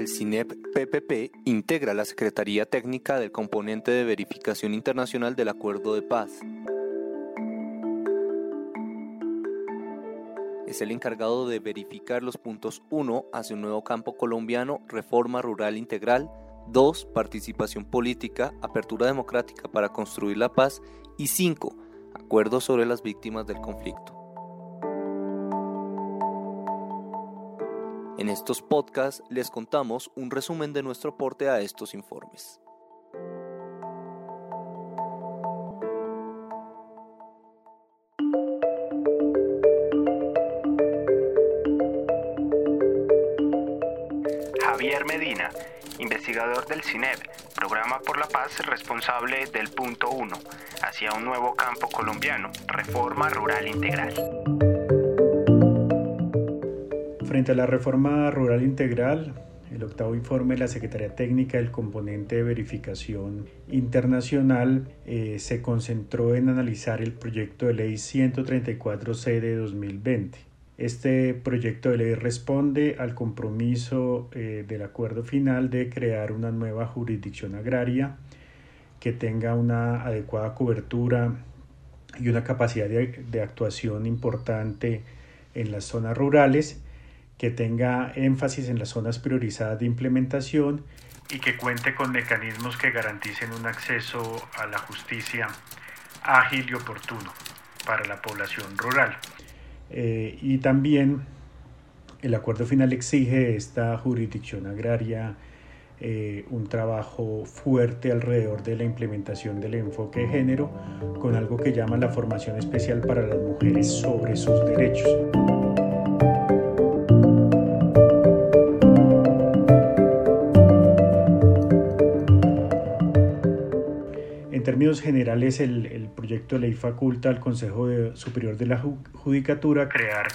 El CINEP PPP integra la Secretaría Técnica del componente de verificación internacional del Acuerdo de Paz. Es el encargado de verificar los puntos 1 hacia un nuevo campo colombiano, reforma rural integral, 2. Participación política, apertura democrática para construir la paz y 5. Acuerdo sobre las víctimas del conflicto. En estos podcasts les contamos un resumen de nuestro aporte a estos informes. Javier Medina, investigador del CINEP, Programa por la Paz responsable del punto 1, hacia un nuevo campo colombiano, reforma rural integral. Frente a la reforma rural integral, el octavo informe de la Secretaría Técnica del Componente de Verificación Internacional eh, se concentró en analizar el proyecto de ley 134C de 2020. Este proyecto de ley responde al compromiso eh, del acuerdo final de crear una nueva jurisdicción agraria que tenga una adecuada cobertura y una capacidad de actuación importante en las zonas rurales que tenga énfasis en las zonas priorizadas de implementación y que cuente con mecanismos que garanticen un acceso a la justicia ágil y oportuno para la población rural. Eh, y también el acuerdo final exige esta jurisdicción agraria eh, un trabajo fuerte alrededor de la implementación del enfoque de género con algo que llama la formación especial para las mujeres sobre sus derechos. Términos generales, el, proyecto de ley faculta al Consejo Superior de la Judicatura crear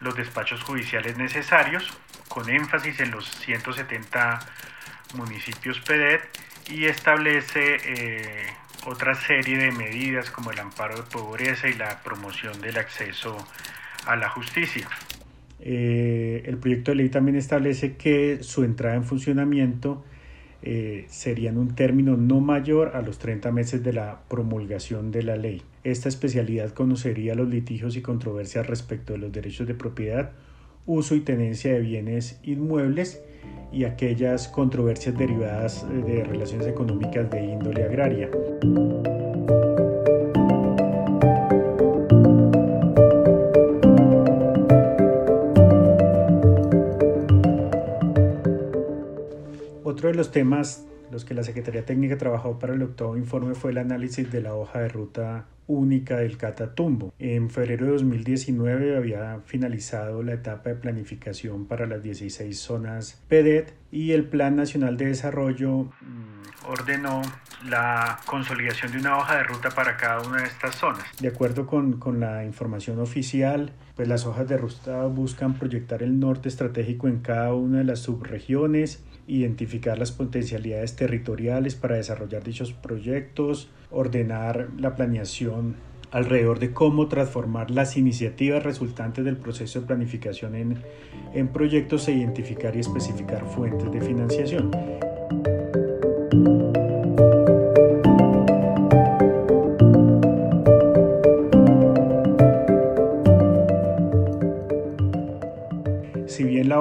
los despachos judiciales necesarios, con énfasis en los 170 municipios PEDET, y establece eh, otra serie de medidas como el amparo de pobreza y la promoción del acceso a la justicia. Eh, el proyecto de ley también establece que su entrada en funcionamiento eh, serían un término no mayor a los 30 meses de la promulgación de la ley. Esta especialidad conocería los litigios y controversias respecto de los derechos de propiedad, uso y tenencia de bienes inmuebles y aquellas controversias derivadas de relaciones económicas de índole agraria. Otro de los temas los que la Secretaría Técnica trabajó para el octavo informe fue el análisis de la hoja de ruta única del Catatumbo. En febrero de 2019 había finalizado la etapa de planificación para las 16 zonas PEDET y el Plan Nacional de Desarrollo mm, ordenó la consolidación de una hoja de ruta para cada una de estas zonas. De acuerdo con, con la información oficial, pues las hojas de ruta buscan proyectar el norte estratégico en cada una de las subregiones identificar las potencialidades territoriales para desarrollar dichos proyectos, ordenar la planeación alrededor de cómo transformar las iniciativas resultantes del proceso de planificación en, en proyectos e identificar y especificar fuentes de financiación.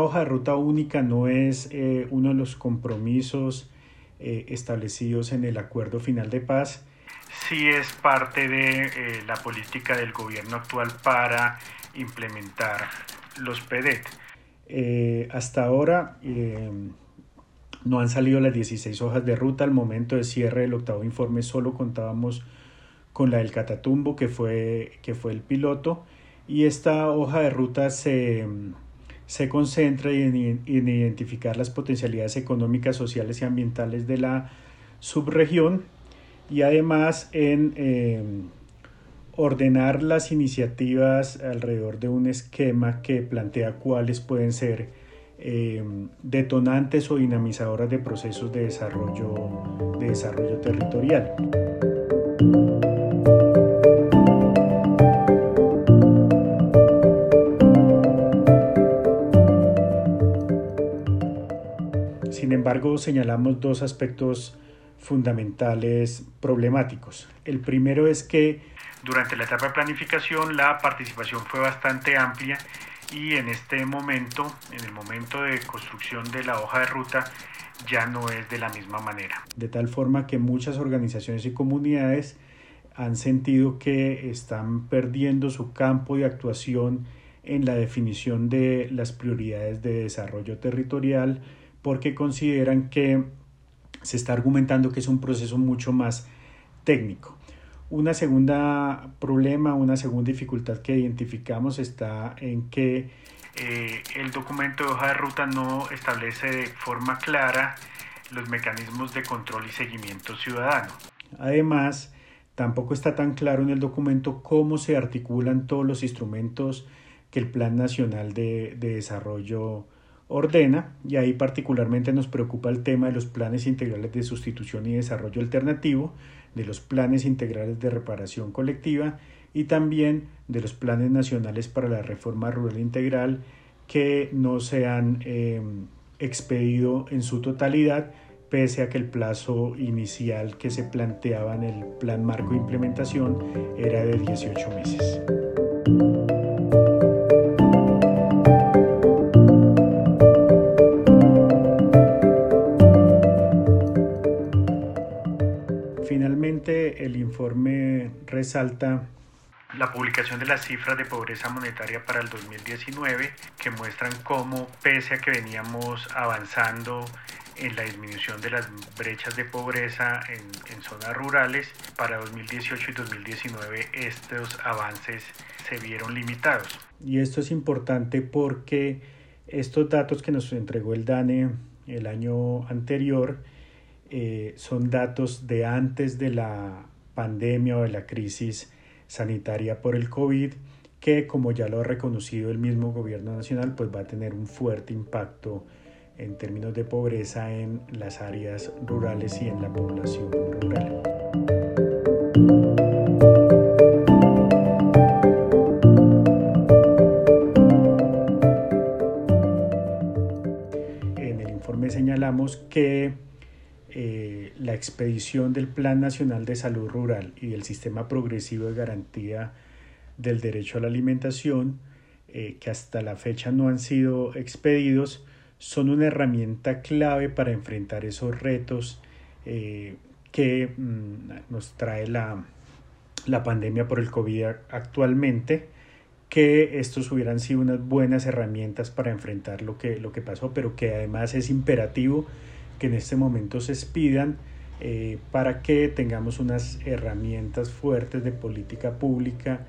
Hoja de ruta única no es eh, uno de los compromisos eh, establecidos en el acuerdo final de paz, sí es parte de eh, la política del gobierno actual para implementar los PEDET. hasta ahora no han salido las 16 hojas de ruta. Al momento de cierre del octavo informe solo contábamos con la del Catatumbo, que fue, que fue el piloto. Y esta hoja de ruta se, se concentra en, identificar las potencialidades económicas, sociales y ambientales de la subregión y además en em, ordenar las iniciativas alrededor de un esquema que plantea cuáles pueden ser em, detonantes o dinamizadoras de procesos de desarrollo, de desarrollo territorial. Embargo, señalamos dos aspectos fundamentales problemáticos. El primero es que durante la etapa de planificación la participación fue bastante amplia y en este momento, en el momento de construcción de la hoja de ruta, ya no es de la misma manera. De tal forma que muchas organizaciones y comunidades han sentido que están perdiendo su campo de actuación en la definición de las prioridades de desarrollo territorial porque consideran que se está argumentando que es un proceso mucho más técnico. Una segunda problema, una segunda dificultad que identificamos está en que eh, el documento de hoja de ruta no establece de forma clara los mecanismos de control y seguimiento ciudadano. Además, tampoco está tan claro en el documento cómo se articulan todos los instrumentos que el Plan Nacional de, de Desarrollo ordena y ahí particularmente nos preocupa el tema de los planes integrales de sustitución y desarrollo alternativo, de los planes integrales de reparación colectiva y también de los planes nacionales para la reforma rural integral que no se han eh, expedido en su totalidad pese a que el plazo inicial que se planteaba en el plan marco de implementación era de 18 meses. El informe resalta la publicación de las cifras de pobreza monetaria para el 2019 que muestran cómo pese a que veníamos avanzando en la disminución de las brechas de pobreza en, zonas rurales, para 2018 y 2019 estos avances se vieron limitados. Y esto es importante porque estos datos que nos entregó el DANE el año anterior eh, son datos de antes de la pandemia o de la crisis sanitaria por el COVID, que como ya lo ha reconocido el mismo gobierno nacional, pues va a tener un fuerte impacto en términos de pobreza en las áreas rurales y en la población rural. En el informe señalamos que eh, la expedición del Plan Nacional de Salud Rural y del Sistema Progresivo de Garantía del Derecho a la Alimentación, eh, que hasta la fecha no han sido expedidos, son una herramienta clave para enfrentar esos retos eh, que mm, nos trae la, la pandemia por el COVID actualmente que estos hubieran sido unas buenas herramientas para enfrentar lo que, lo que pasó, pero que además es imperativo que en este momento se expidan eh, para que tengamos unas herramientas fuertes de política pública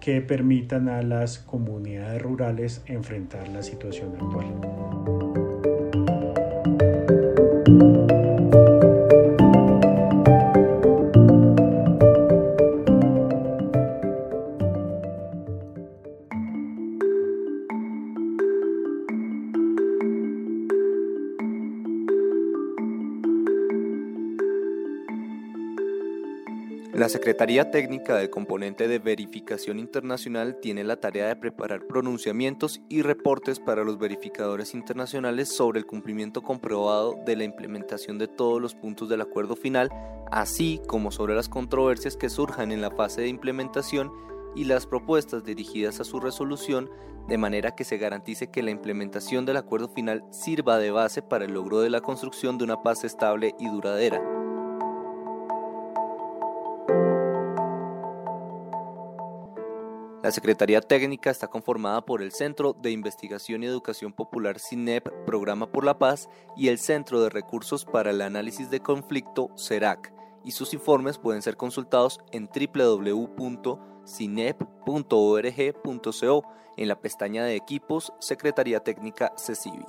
que permitan a las comunidades rurales enfrentar la situación actual. La Secretaría Técnica del Componente de Verificación Internacional tiene la tarea de preparar pronunciamientos y reportes para los verificadores internacionales sobre el cumplimiento comprobado de la implementación de todos los puntos del acuerdo final, así como sobre las controversias que surjan en la fase de implementación y las propuestas dirigidas a su resolución, de manera que se garantice que la implementación del acuerdo final sirva de base para el logro de la construcción de una paz estable y duradera. La Secretaría Técnica está conformada por el Centro de Investigación y Educación Popular CINEP Programa por la Paz y el Centro de Recursos para el Análisis de Conflicto CERAC, y sus informes pueden ser consultados en www.cinep.org.co en la pestaña de equipos Secretaría Técnica CECIBI.